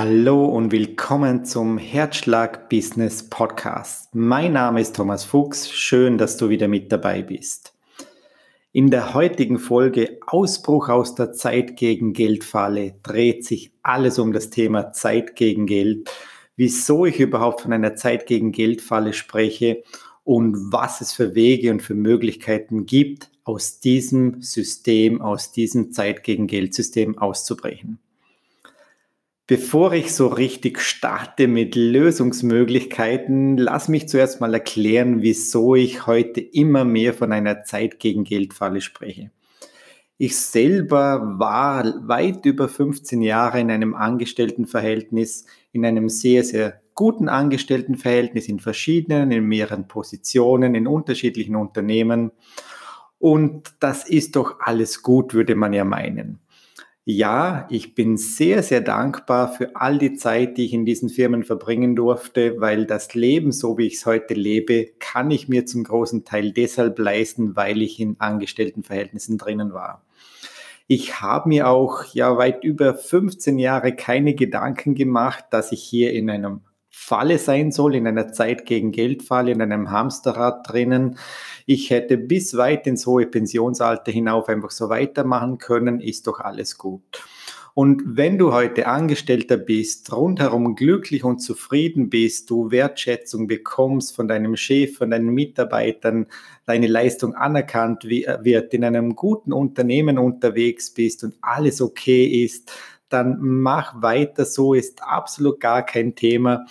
Hallo und willkommen zum Herzschlag Business Podcast. Mein Name ist Thomas Fuchs. Schön, dass du wieder mit dabei bist. In der heutigen Folge Ausbruch aus der Zeit gegen Geldfalle dreht sich alles um das Thema Zeit gegen Geld, wieso ich überhaupt von einer Zeit gegen Geldfalle spreche und was es für Wege und für Möglichkeiten gibt, aus diesem System, aus diesem Zeit gegen Geldsystem auszubrechen. Bevor ich so richtig starte mit Lösungsmöglichkeiten, lass mich zuerst mal erklären, wieso ich heute immer mehr von einer Zeit gegen Geldfalle spreche. Ich selber war weit über 15 Jahre in einem Angestelltenverhältnis, in einem sehr, sehr guten Angestelltenverhältnis, in verschiedenen, in mehreren Positionen, in unterschiedlichen Unternehmen. Und das ist doch alles gut, würde man ja meinen. Ja, ich bin sehr, sehr dankbar für all die Zeit, die ich in diesen Firmen verbringen durfte, weil das Leben, so wie ich es heute lebe, kann ich mir zum großen Teil deshalb leisten, weil ich in Angestelltenverhältnissen drinnen war. Ich habe mir auch ja weit über 15 Jahre keine Gedanken gemacht, dass ich hier in einem Falle sein soll, in einer Zeit gegen Geldfalle, in einem Hamsterrad drinnen. Ich hätte bis weit ins hohe Pensionsalter hinauf einfach so weitermachen können, ist doch alles gut. Und wenn du heute Angestellter bist, rundherum glücklich und zufrieden bist, du Wertschätzung bekommst von deinem Chef, von deinen Mitarbeitern, deine Leistung anerkannt wird, in einem guten Unternehmen unterwegs bist und alles okay ist, dann mach weiter so, ist absolut gar kein Thema.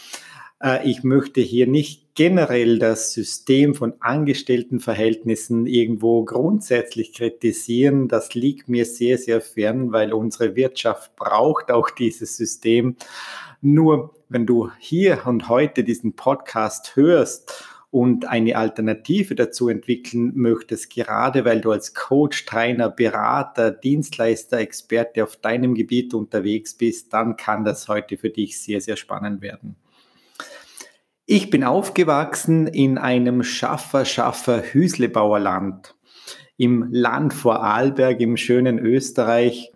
Äh, ich möchte hier nicht generell das System von Angestelltenverhältnissen irgendwo grundsätzlich kritisieren. Das liegt mir sehr, sehr fern, weil unsere Wirtschaft braucht auch dieses System. Nur wenn du hier und heute diesen Podcast hörst und eine Alternative dazu entwickeln möchtest, gerade weil du als Coach, Trainer, Berater, Dienstleister, Experte auf deinem Gebiet unterwegs bist, dann kann das heute für dich sehr, sehr spannend werden. Ich bin aufgewachsen in einem Schaffer, Schaffer, Hüslebauerland. Im Land vor Arlberg, im schönen Österreich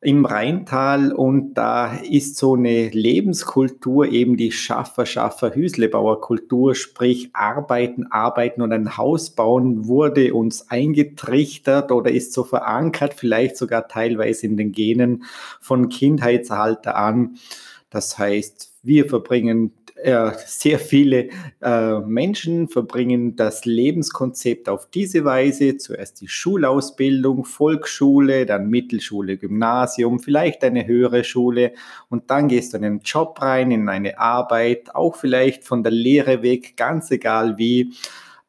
im Rheintal und da ist so eine Lebenskultur eben die Schaffer, Schaffer, Hüslebauer Kultur, sprich Arbeiten, Arbeiten und ein Haus bauen wurde uns eingetrichtert oder ist so verankert, vielleicht sogar teilweise in den Genen von Kindheitsalter an. Das heißt, wir verbringen äh, sehr viele äh, Menschen verbringen das Lebenskonzept auf diese Weise. Zuerst die Schulausbildung, Volksschule, dann Mittelschule, Gymnasium, vielleicht eine höhere Schule und dann gehst du in einen Job rein, in eine Arbeit, auch vielleicht von der Lehre weg, ganz egal wie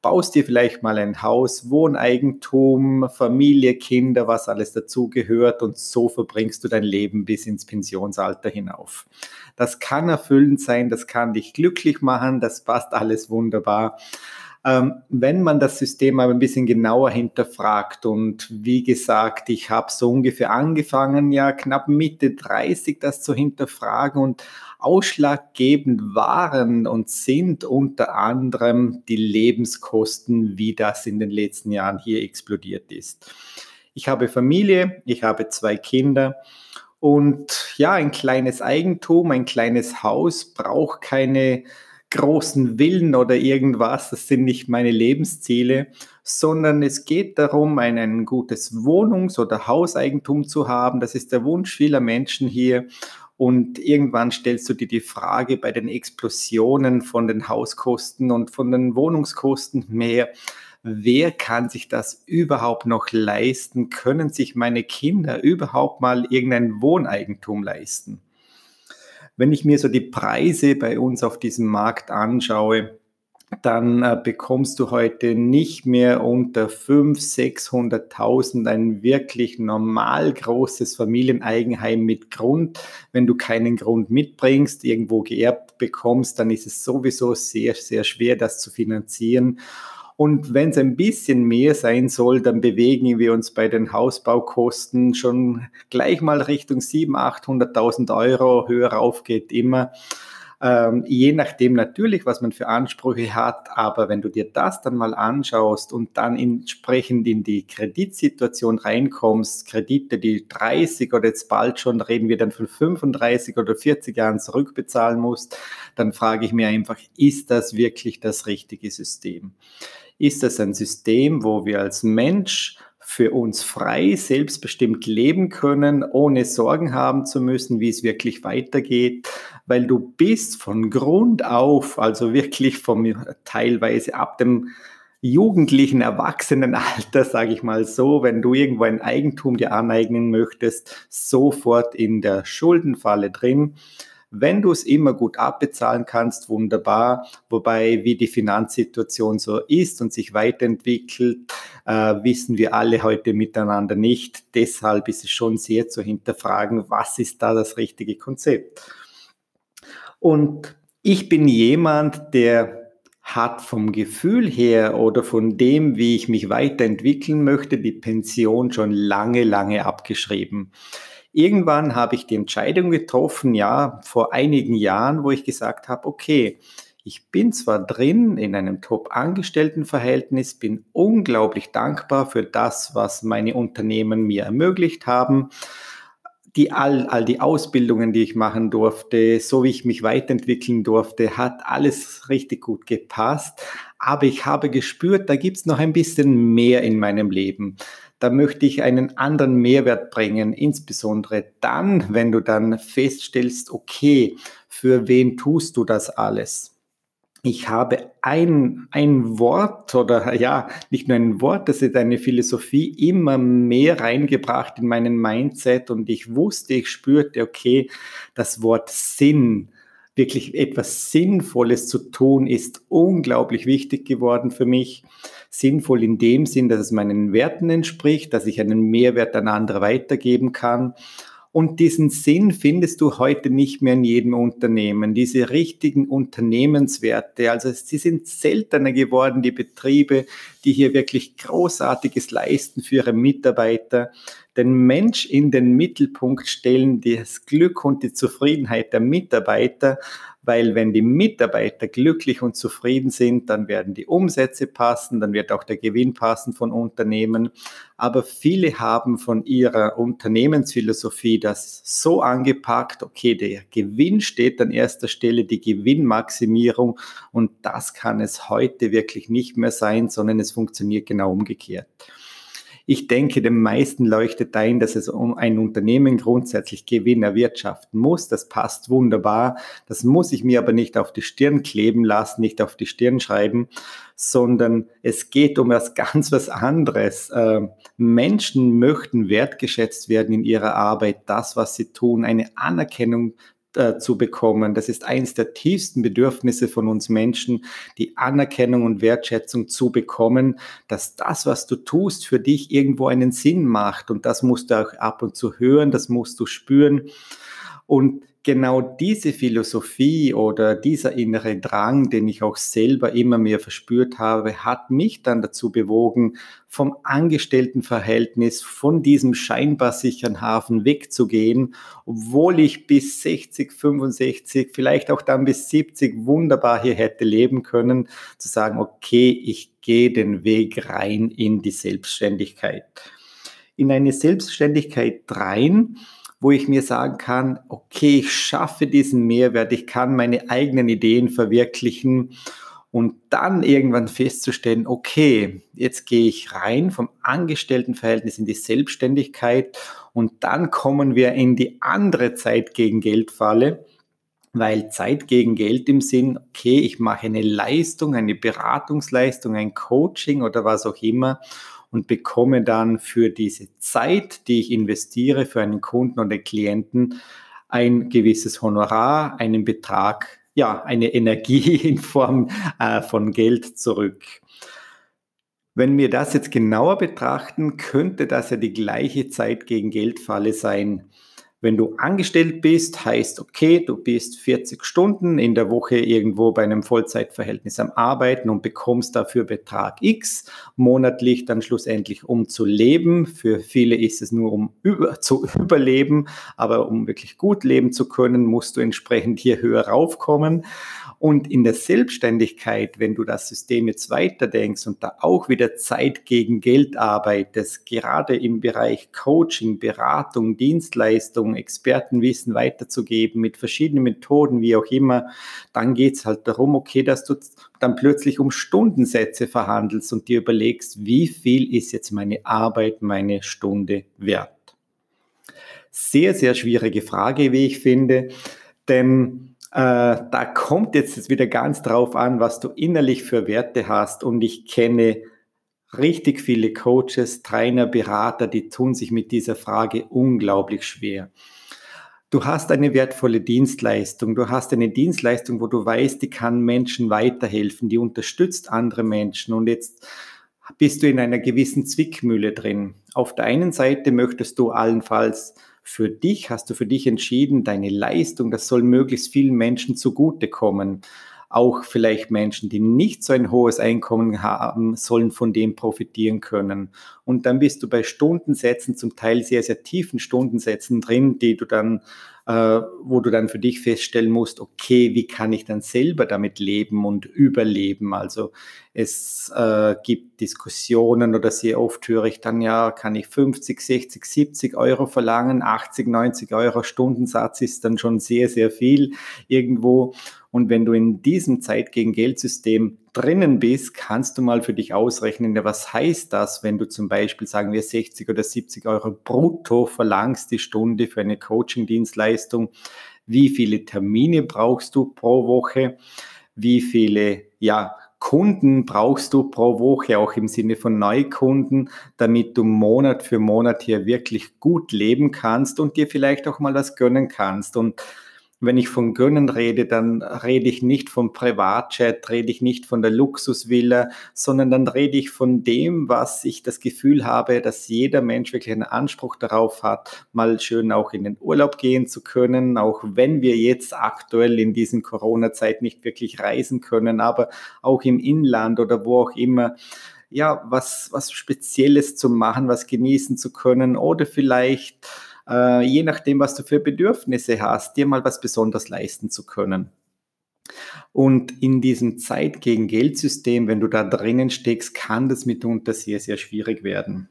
baust dir vielleicht mal ein Haus, Wohneigentum, Familie, Kinder, was alles dazugehört und so verbringst du dein Leben bis ins Pensionsalter hinauf. Das kann erfüllend sein, das kann dich glücklich machen, das passt alles wunderbar. Ähm, wenn man das System aber ein bisschen genauer hinterfragt und wie gesagt, ich habe so ungefähr angefangen, ja knapp Mitte 30 das zu hinterfragen und ausschlaggebend waren und sind unter anderem die Lebenskosten, wie das in den letzten Jahren hier explodiert ist. Ich habe Familie, ich habe zwei Kinder und ja, ein kleines Eigentum, ein kleines Haus braucht keine großen Willen oder irgendwas, das sind nicht meine Lebensziele, sondern es geht darum, ein, ein gutes Wohnungs- oder Hauseigentum zu haben. Das ist der Wunsch vieler Menschen hier. Und irgendwann stellst du dir die Frage bei den Explosionen von den Hauskosten und von den Wohnungskosten mehr, wer kann sich das überhaupt noch leisten? Können sich meine Kinder überhaupt mal irgendein Wohneigentum leisten? Wenn ich mir so die Preise bei uns auf diesem Markt anschaue, dann äh, bekommst du heute nicht mehr unter 500.000, 600.000 ein wirklich normal großes Familieneigenheim mit Grund. Wenn du keinen Grund mitbringst, irgendwo geerbt bekommst, dann ist es sowieso sehr, sehr schwer, das zu finanzieren. Und wenn es ein bisschen mehr sein soll, dann bewegen wir uns bei den Hausbaukosten schon gleich mal Richtung 700.000, 800.000 Euro. Höher auf geht immer. Ähm, je nachdem natürlich, was man für Ansprüche hat, aber wenn du dir das dann mal anschaust und dann entsprechend in die Kreditsituation reinkommst, Kredite, die 30 oder jetzt bald schon, reden wir dann von 35 oder 40 Jahren zurückbezahlen musst, dann frage ich mir einfach, ist das wirklich das richtige System? Ist das ein System, wo wir als Mensch für uns frei, selbstbestimmt leben können, ohne Sorgen haben zu müssen, wie es wirklich weitergeht, weil du bist von Grund auf, also wirklich vom teilweise ab dem jugendlichen Erwachsenenalter, sage ich mal so, wenn du irgendwo ein Eigentum dir aneignen möchtest, sofort in der Schuldenfalle drin. Wenn du es immer gut abbezahlen kannst, wunderbar. Wobei, wie die Finanzsituation so ist und sich weiterentwickelt, äh, wissen wir alle heute miteinander nicht. Deshalb ist es schon sehr zu hinterfragen, was ist da das richtige Konzept. Und ich bin jemand, der hat vom Gefühl her oder von dem, wie ich mich weiterentwickeln möchte, die Pension schon lange, lange abgeschrieben. Irgendwann habe ich die Entscheidung getroffen, ja, vor einigen Jahren, wo ich gesagt habe, okay, ich bin zwar drin in einem Top-Angestellten-Verhältnis, bin unglaublich dankbar für das, was meine Unternehmen mir ermöglicht haben, die all, all die Ausbildungen, die ich machen durfte, so wie ich mich weiterentwickeln durfte, hat alles richtig gut gepasst. Aber ich habe gespürt, da gibt es noch ein bisschen mehr in meinem Leben da möchte ich einen anderen Mehrwert bringen, insbesondere dann, wenn du dann feststellst, okay, für wen tust du das alles? Ich habe ein, ein Wort oder ja, nicht nur ein Wort, das ist eine Philosophie immer mehr reingebracht in meinen Mindset und ich wusste, ich spürte, okay, das Wort Sinn, wirklich etwas Sinnvolles zu tun, ist unglaublich wichtig geworden für mich sinnvoll in dem Sinn, dass es meinen Werten entspricht, dass ich einen Mehrwert an andere weitergeben kann. Und diesen Sinn findest du heute nicht mehr in jedem Unternehmen. Diese richtigen Unternehmenswerte, also sie sind seltener geworden, die Betriebe, die hier wirklich Großartiges leisten für ihre Mitarbeiter, den Mensch in den Mittelpunkt stellen, das Glück und die Zufriedenheit der Mitarbeiter weil wenn die Mitarbeiter glücklich und zufrieden sind, dann werden die Umsätze passen, dann wird auch der Gewinn passen von Unternehmen. Aber viele haben von ihrer Unternehmensphilosophie das so angepackt, okay, der Gewinn steht an erster Stelle, die Gewinnmaximierung und das kann es heute wirklich nicht mehr sein, sondern es funktioniert genau umgekehrt. Ich denke, den meisten leuchtet ein, dass es um ein Unternehmen grundsätzlich Gewinn erwirtschaften muss. Das passt wunderbar. Das muss ich mir aber nicht auf die Stirn kleben lassen, nicht auf die Stirn schreiben, sondern es geht um was ganz was anderes. Äh, Menschen möchten wertgeschätzt werden in ihrer Arbeit, das, was sie tun, eine Anerkennung äh, zu bekommen. Das ist eines der tiefsten Bedürfnisse von uns Menschen, die Anerkennung und Wertschätzung zu bekommen, dass das, was du tust, für dich irgendwo einen Sinn macht. Und das musst du auch ab und zu hören, das musst du spüren. Und genau diese Philosophie oder dieser innere Drang, den ich auch selber immer mehr verspürt habe, hat mich dann dazu bewogen, vom Angestelltenverhältnis, von diesem scheinbar sicheren Hafen wegzugehen, obwohl ich bis 60, 65, vielleicht auch dann bis 70 wunderbar hier hätte leben können, zu sagen, okay, ich gehe den Weg rein in die Selbstständigkeit. In eine Selbstständigkeit rein, wo ich mir sagen kann, okay, ich schaffe diesen Mehrwert, ich kann meine eigenen Ideen verwirklichen und dann irgendwann festzustellen, okay, jetzt gehe ich rein vom Angestelltenverhältnis in die Selbstständigkeit und dann kommen wir in die andere Zeit gegen Geldfalle, weil Zeit gegen Geld im Sinn, okay, ich mache eine Leistung, eine Beratungsleistung, ein Coaching oder was auch immer und bekomme dann für diese Zeit, die ich investiere für einen Kunden oder Klienten, ein gewisses Honorar, einen Betrag, ja, eine Energie in Form äh, von Geld zurück. Wenn wir das jetzt genauer betrachten, könnte das ja die gleiche Zeit gegen Geldfalle sein. Wenn du angestellt bist, heißt okay, du bist 40 Stunden in der Woche irgendwo bei einem Vollzeitverhältnis am Arbeiten und bekommst dafür Betrag X monatlich dann schlussendlich um zu leben. Für viele ist es nur um über, zu überleben, aber um wirklich gut leben zu können, musst du entsprechend hier höher raufkommen. Und in der Selbstständigkeit, wenn du das System jetzt weiterdenkst und da auch wieder Zeit gegen Geld arbeitest, gerade im Bereich Coaching, Beratung, Dienstleistung, Expertenwissen weiterzugeben mit verschiedenen Methoden, wie auch immer, dann geht es halt darum, okay, dass du dann plötzlich um Stundensätze verhandelst und dir überlegst, wie viel ist jetzt meine Arbeit, meine Stunde wert. Sehr, sehr schwierige Frage, wie ich finde, denn da kommt jetzt wieder ganz drauf an, was du innerlich für Werte hast. Und ich kenne richtig viele Coaches, Trainer, Berater, die tun sich mit dieser Frage unglaublich schwer. Du hast eine wertvolle Dienstleistung, du hast eine Dienstleistung, wo du weißt, die kann Menschen weiterhelfen, die unterstützt andere Menschen und jetzt bist du in einer gewissen Zwickmühle drin. Auf der einen Seite möchtest du allenfalls für dich hast du für dich entschieden, deine Leistung, das soll möglichst vielen Menschen zugutekommen. Auch vielleicht Menschen, die nicht so ein hohes Einkommen haben, sollen von dem profitieren können. Und dann bist du bei Stundensätzen, zum Teil sehr, sehr tiefen Stundensätzen drin, die du dann wo du dann für dich feststellen musst, okay, wie kann ich dann selber damit leben und überleben? Also es äh, gibt Diskussionen oder sehr oft höre ich dann, ja, kann ich 50, 60, 70 Euro verlangen, 80, 90 Euro Stundensatz ist dann schon sehr, sehr viel irgendwo. Und wenn du in diesem Zeit gegen Geldsystem drinnen bist, kannst du mal für dich ausrechnen, was heißt das, wenn du zum Beispiel, sagen wir, 60 oder 70 Euro brutto verlangst die Stunde für eine Coaching-Dienstleistung? Wie viele Termine brauchst du pro Woche? Wie viele, ja, Kunden brauchst du pro Woche, auch im Sinne von Neukunden, damit du Monat für Monat hier wirklich gut leben kannst und dir vielleicht auch mal was gönnen kannst. Und wenn ich von Gönnen rede, dann rede ich nicht vom Privatjet, rede ich nicht von der Luxusvilla, sondern dann rede ich von dem, was ich das Gefühl habe, dass jeder Mensch wirklich einen Anspruch darauf hat, mal schön auch in den Urlaub gehen zu können, auch wenn wir jetzt aktuell in diesen Corona-Zeit nicht wirklich reisen können, aber auch im Inland oder wo auch immer ja, was, was Spezielles zu machen, was genießen zu können oder vielleicht äh, je nachdem, was du für Bedürfnisse hast, dir mal was besonders leisten zu können. Und in diesem Zeit gegen Geldsystem, wenn du da drinnen steckst, kann das mitunter sehr, sehr schwierig werden.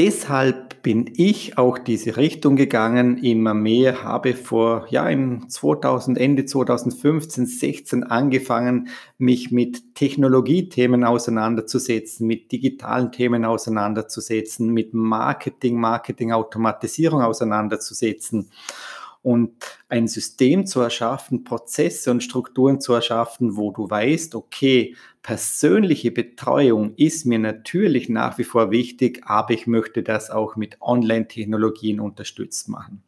Deshalb bin ich auch diese Richtung gegangen, immer mehr, habe vor, ja, im 2000, Ende 2015, 16 angefangen, mich mit Technologiethemen auseinanderzusetzen, mit digitalen Themen auseinanderzusetzen, mit Marketing, Marketing-Automatisierung auseinanderzusetzen. Und ein System zu erschaffen, Prozesse und Strukturen zu erschaffen, wo du weißt, okay, persönliche Betreuung ist mir natürlich nach wie vor wichtig, aber ich möchte das auch mit Online-Technologien unterstützt machen.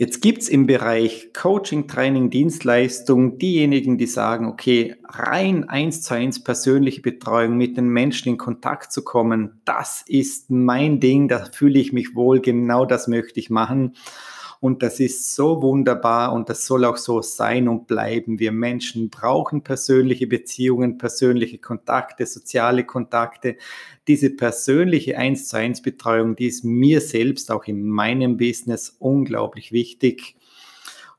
Jetzt gibt es im Bereich Coaching, Training, Dienstleistung diejenigen, die sagen, okay, rein eins zu eins persönliche Betreuung mit den Menschen in Kontakt zu kommen, das ist mein Ding, da fühle ich mich wohl, genau das möchte ich machen. Und das ist so wunderbar und das soll auch so sein und bleiben. Wir Menschen brauchen persönliche Beziehungen, persönliche Kontakte, soziale Kontakte. Diese persönliche 1 zu 1 Betreuung, die ist mir selbst auch in meinem Business unglaublich wichtig.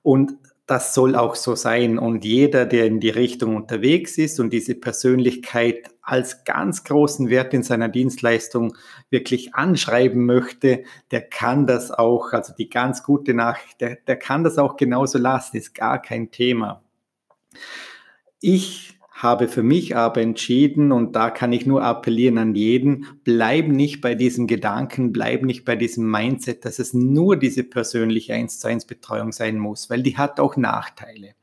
Und das soll auch so sein. Und jeder, der in die Richtung unterwegs ist und diese Persönlichkeit als ganz großen Wert in seiner Dienstleistung wirklich anschreiben möchte, der kann das auch, also die ganz gute Nachricht, der, der kann das auch genauso lassen, ist gar kein Thema. Ich habe für mich aber entschieden, und da kann ich nur appellieren an jeden, bleib nicht bei diesem Gedanken, bleib nicht bei diesem Mindset, dass es nur diese persönliche 1 zu 1 Betreuung sein muss, weil die hat auch Nachteile.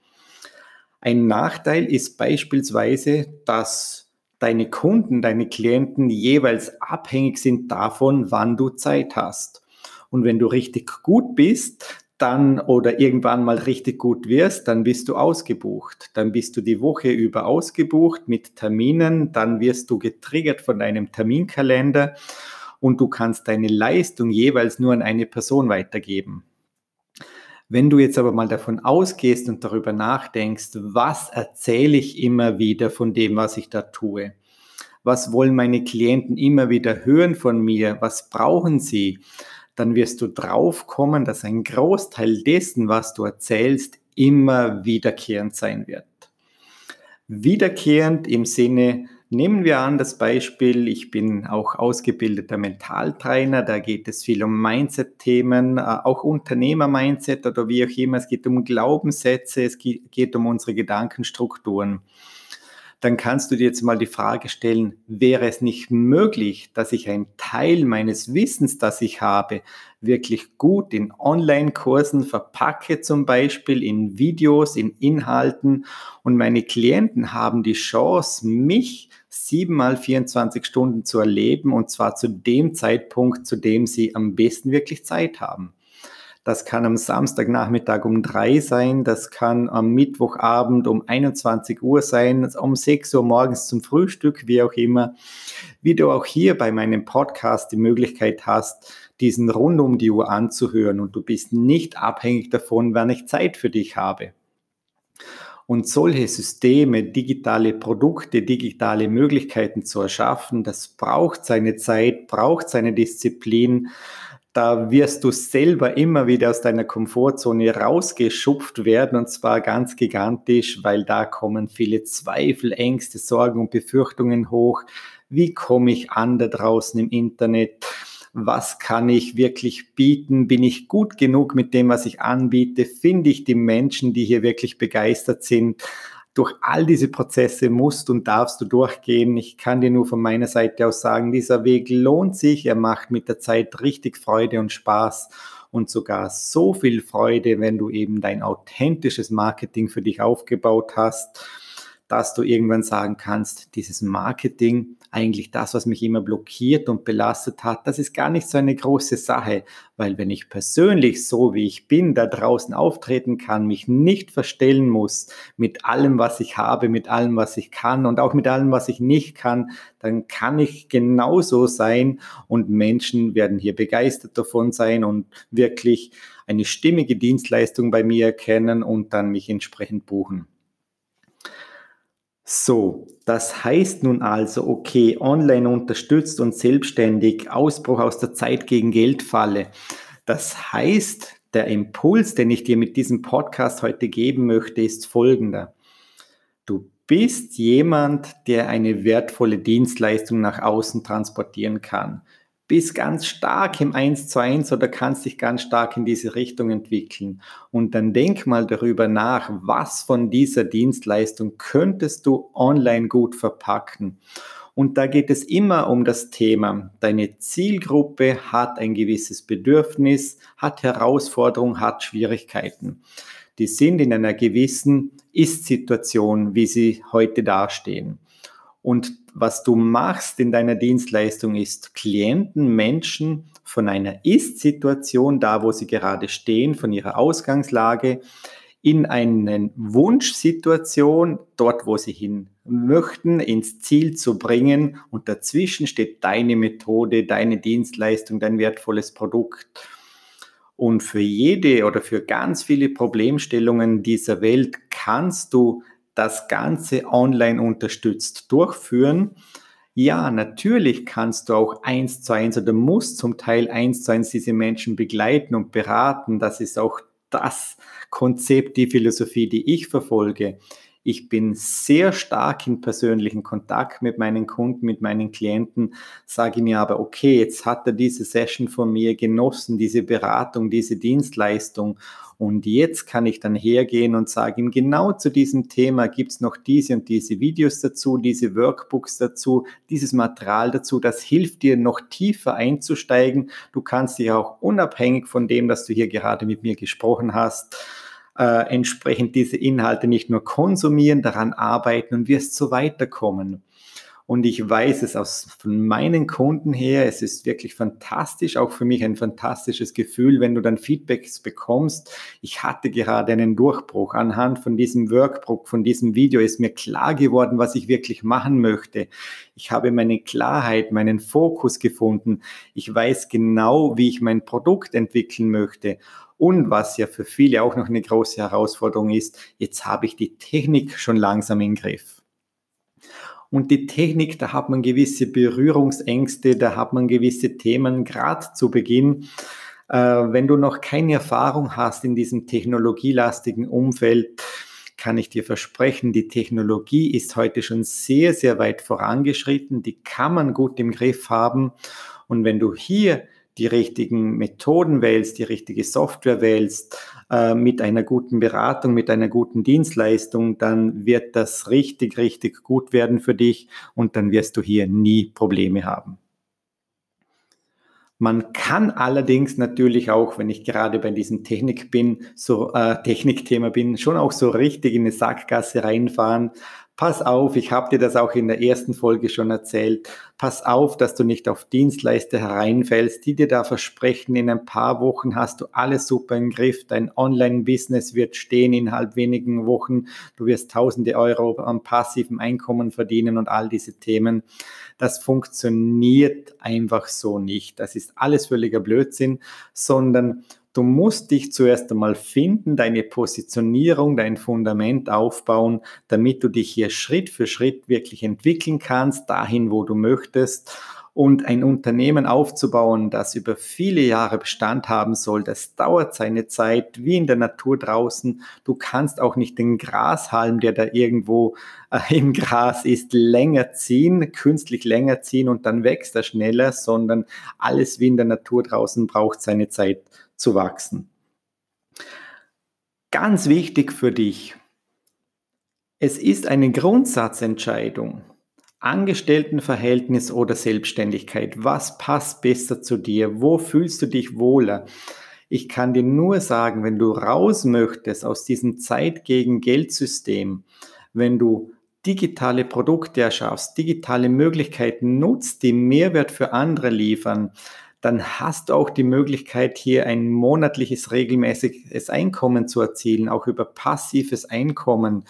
Ein Nachteil ist beispielsweise, dass deine Kunden, deine Klienten jeweils abhängig sind davon, wann du Zeit hast. Und wenn du richtig gut bist, dann oder irgendwann mal richtig gut wirst, dann bist du ausgebucht. Dann bist du die Woche über ausgebucht mit Terminen, dann wirst du getriggert von deinem Terminkalender und du kannst deine Leistung jeweils nur an eine Person weitergeben. Wenn du jetzt aber mal davon ausgehst und darüber nachdenkst, was erzähle ich immer wieder von dem, was ich da tue? Was wollen meine Klienten immer wieder hören von mir? Was brauchen sie? Dann wirst du drauf kommen, dass ein Großteil dessen, was du erzählst, immer wiederkehrend sein wird. Wiederkehrend im Sinne, Nehmen wir an das Beispiel, ich bin auch ausgebildeter Mentaltrainer, da geht es viel um Mindset-Themen, äh, auch Unternehmer-Mindset oder wie auch immer, es geht um Glaubenssätze, es geht um unsere Gedankenstrukturen dann kannst du dir jetzt mal die Frage stellen, wäre es nicht möglich, dass ich einen Teil meines Wissens, das ich habe, wirklich gut in Online-Kursen verpacke, zum Beispiel in Videos, in Inhalten und meine Klienten haben die Chance, mich siebenmal 24 Stunden zu erleben und zwar zu dem Zeitpunkt, zu dem sie am besten wirklich Zeit haben. Das kann am Samstagnachmittag um drei sein, das kann am Mittwochabend um 21 Uhr sein, um 6 Uhr morgens zum Frühstück, wie auch immer. Wie du auch hier bei meinem Podcast die Möglichkeit hast, diesen rund um die Uhr anzuhören und du bist nicht abhängig davon, wann ich Zeit für dich habe. Und solche Systeme, digitale Produkte, digitale Möglichkeiten zu erschaffen, das braucht seine Zeit, braucht seine Disziplin da wirst du selber immer wieder aus deiner Komfortzone rausgeschupft werden und zwar ganz gigantisch, weil da kommen viele Zweifel, Ängste, Sorgen und Befürchtungen hoch. Wie komme ich an da draußen im Internet? Was kann ich wirklich bieten? Bin ich gut genug mit dem, was ich anbiete? Finde ich die Menschen, die hier wirklich begeistert sind? Durch all diese Prozesse musst und darfst du durchgehen. Ich kann dir nur von meiner Seite aus sagen, dieser Weg lohnt sich. Er macht mit der Zeit richtig Freude und Spaß und sogar so viel Freude, wenn du eben dein authentisches Marketing für dich aufgebaut hast dass du irgendwann sagen kannst, dieses Marketing, eigentlich das, was mich immer blockiert und belastet hat, das ist gar nicht so eine große Sache, weil wenn ich persönlich so wie ich bin da draußen auftreten kann, mich nicht verstellen muss mit allem, was ich habe, mit allem, was ich kann und auch mit allem, was ich nicht kann, dann kann ich genauso sein und Menschen werden hier begeistert davon sein und wirklich eine stimmige Dienstleistung bei mir erkennen und dann mich entsprechend buchen. So, das heißt nun also, okay, online unterstützt und selbstständig, Ausbruch aus der Zeit gegen Geldfalle. Das heißt, der Impuls, den ich dir mit diesem Podcast heute geben möchte, ist folgender. Du bist jemand, der eine wertvolle Dienstleistung nach außen transportieren kann bist ganz stark im 1 zu 1 oder kannst dich ganz stark in diese Richtung entwickeln. Und dann denk mal darüber nach, was von dieser Dienstleistung könntest du online gut verpacken. Und da geht es immer um das Thema. Deine Zielgruppe hat ein gewisses Bedürfnis, hat Herausforderungen, hat Schwierigkeiten. Die sind in einer gewissen Ist-Situation, wie sie heute dastehen. Und was du machst in deiner Dienstleistung ist, Klienten, Menschen von einer Ist-Situation, da wo sie gerade stehen, von ihrer Ausgangslage, in eine Wunschsituation, dort wo sie hin möchten, ins Ziel zu bringen. Und dazwischen steht deine Methode, deine Dienstleistung, dein wertvolles Produkt. Und für jede oder für ganz viele Problemstellungen dieser Welt kannst du das Ganze online unterstützt durchführen. Ja, natürlich kannst du auch eins zu eins oder musst zum Teil eins zu eins diese Menschen begleiten und beraten. Das ist auch das Konzept, die Philosophie, die ich verfolge. Ich bin sehr stark in persönlichen Kontakt mit meinen Kunden, mit meinen Klienten, sage mir aber, okay, jetzt hat er diese Session von mir genossen, diese Beratung, diese Dienstleistung. Und jetzt kann ich dann hergehen und sage ihm, genau zu diesem Thema gibt es noch diese und diese Videos dazu, diese Workbooks dazu, dieses Material dazu. Das hilft dir noch tiefer einzusteigen. Du kannst dich auch unabhängig von dem, dass du hier gerade mit mir gesprochen hast, äh, entsprechend diese Inhalte nicht nur konsumieren, daran arbeiten und wirst so weiterkommen. Und ich weiß es aus von meinen Kunden her, es ist wirklich fantastisch, auch für mich ein fantastisches Gefühl, wenn du dann Feedbacks bekommst. Ich hatte gerade einen Durchbruch. Anhand von diesem Workbook, von diesem Video ist mir klar geworden, was ich wirklich machen möchte. Ich habe meine Klarheit, meinen Fokus gefunden. Ich weiß genau, wie ich mein Produkt entwickeln möchte. Und was ja für viele auch noch eine große Herausforderung ist, jetzt habe ich die Technik schon langsam im Griff. Und die Technik, da hat man gewisse Berührungsängste, da hat man gewisse Themen, gerade zu Beginn. Äh, wenn du noch keine Erfahrung hast in diesem technologielastigen Umfeld, kann ich dir versprechen, die Technologie ist heute schon sehr, sehr weit vorangeschritten. Die kann man gut im Griff haben. Und wenn du hier die richtigen Methoden wählst, die richtige Software wählst, äh, mit einer guten Beratung, mit einer guten Dienstleistung, dann wird das richtig, richtig gut werden für dich und dann wirst du hier nie Probleme haben. Man kann allerdings natürlich auch, wenn ich gerade bei diesem Technik bin, so äh, Technikthema bin, schon auch so richtig in eine Sackgasse reinfahren, pass auf, ich habe dir das auch in der ersten Folge schon erzählt, pass auf, dass du nicht auf Dienstleister hereinfällst, die dir da versprechen, in ein paar Wochen hast du alles super im Griff, dein Online-Business wird stehen innerhalb wenigen Wochen, du wirst tausende Euro am passiven Einkommen verdienen und all diese Themen. Das funktioniert einfach so nicht. Das ist alles völliger Blödsinn, sondern Du musst dich zuerst einmal finden, deine Positionierung, dein Fundament aufbauen, damit du dich hier Schritt für Schritt wirklich entwickeln kannst, dahin, wo du möchtest. Und ein Unternehmen aufzubauen, das über viele Jahre Bestand haben soll, das dauert seine Zeit, wie in der Natur draußen. Du kannst auch nicht den Grashalm, der da irgendwo äh, im Gras ist, länger ziehen, künstlich länger ziehen und dann wächst er schneller, sondern alles wie in der Natur draußen braucht seine Zeit zu wachsen. Ganz wichtig für dich, es ist eine Grundsatzentscheidung. Angestelltenverhältnis oder Selbstständigkeit. Was passt besser zu dir? Wo fühlst du dich wohler? Ich kann dir nur sagen, wenn du raus möchtest aus diesem Zeit gegen Geldsystem, wenn du digitale Produkte erschaffst, digitale Möglichkeiten nutzt, die Mehrwert für andere liefern, dann hast du auch die Möglichkeit, hier ein monatliches, regelmäßiges Einkommen zu erzielen, auch über passives Einkommen.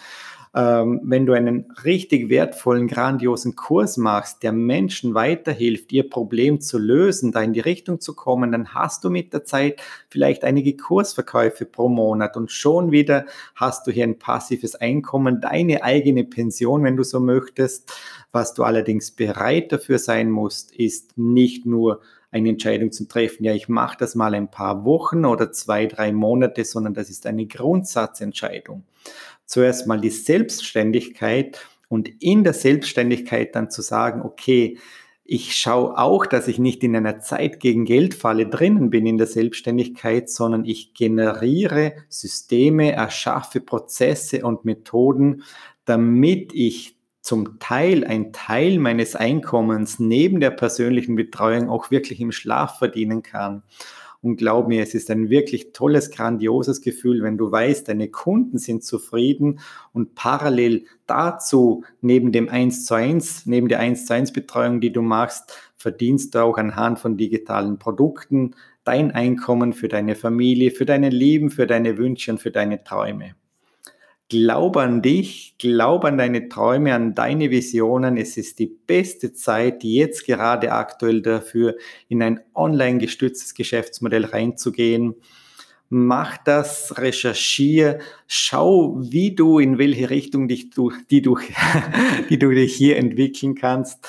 Ähm, wenn du einen richtig wertvollen, grandiosen Kurs machst, der Menschen weiterhilft, ihr Problem zu lösen, da in die Richtung zu kommen, dann hast du mit der Zeit vielleicht einige Kursverkäufe pro Monat und schon wieder hast du hier ein passives Einkommen, deine eigene Pension, wenn du so möchtest. Was du allerdings bereit dafür sein musst, ist nicht nur eine Entscheidung zu treffen, ja, ich mache das mal ein paar Wochen oder zwei, drei Monate, sondern das ist eine Grundsatzentscheidung. Zuerst mal die Selbstständigkeit und in der Selbstständigkeit dann zu sagen, okay, ich schaue auch, dass ich nicht in einer Zeit gegen Geldfalle drinnen bin in der Selbstständigkeit, sondern ich generiere Systeme, erschaffe Prozesse und Methoden, damit ich zum Teil ein Teil meines Einkommens neben der persönlichen Betreuung auch wirklich im Schlaf verdienen kann. Und glaub mir, es ist ein wirklich tolles, grandioses Gefühl, wenn du weißt, deine Kunden sind zufrieden und parallel dazu, neben dem 1 zu 1, neben der 1 zu 1 Betreuung, die du machst, verdienst du auch anhand von digitalen Produkten dein Einkommen für deine Familie, für deine Lieben, für deine Wünsche und für deine Träume. Glaub an dich, glaub an deine Träume, an deine Visionen. Es ist die beste Zeit, jetzt gerade aktuell dafür, in ein online gestütztes Geschäftsmodell reinzugehen. Mach das, recherchiere, schau, wie du, in welche Richtung dich du, die, du, die du dich hier entwickeln kannst.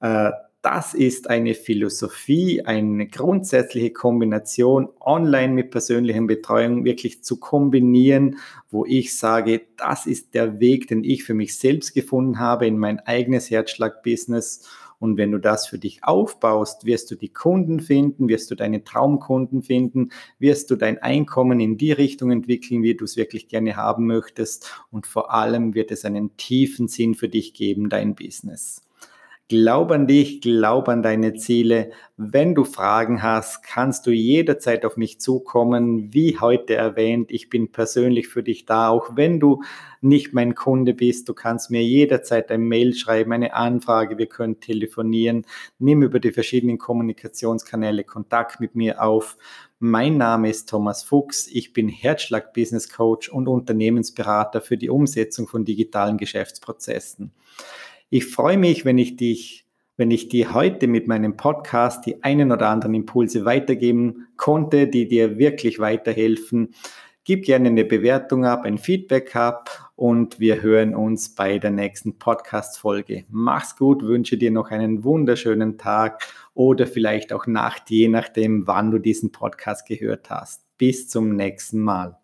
Äh, das ist eine Philosophie, eine grundsätzliche Kombination online mit persönlicher Betreuung wirklich zu kombinieren, wo ich sage, das ist der Weg, den ich für mich selbst gefunden habe in mein eigenes Herzschlag-Business. Und wenn du das für dich aufbaust, wirst du die Kunden finden, wirst du deine Traumkunden finden, wirst du dein Einkommen in die Richtung entwickeln, wie du es wirklich gerne haben möchtest. Und vor allem wird es einen tiefen Sinn für dich geben, dein Business. Glaub an dich, glaub an deine Ziele. Wenn du Fragen hast, kannst du jederzeit auf mich zukommen. Wie heute erwähnt, ich bin persönlich für dich da, auch wenn du nicht mein Kunde bist. Du kannst mir jederzeit ein Mail schreiben, eine Anfrage, wir können telefonieren. Nimm über die verschiedenen Kommunikationskanäle Kontakt mit mir auf. Mein Name ist Thomas Fuchs. Ich bin Herzschlag Business Coach und Unternehmensberater für die Umsetzung von digitalen Geschäftsprozessen. Ich freue mich, wenn ich dich, wenn ich dir heute mit meinem Podcast die einen oder anderen Impulse weitergeben konnte, die dir wirklich weiterhelfen. Gib gerne eine Bewertung ab, ein Feedback ab und wir hören uns bei der nächsten Podcast-Folge. Mach's gut, wünsche dir noch einen wunderschönen Tag oder vielleicht auch Nacht, je nachdem, wann du diesen Podcast gehört hast. Bis zum nächsten Mal.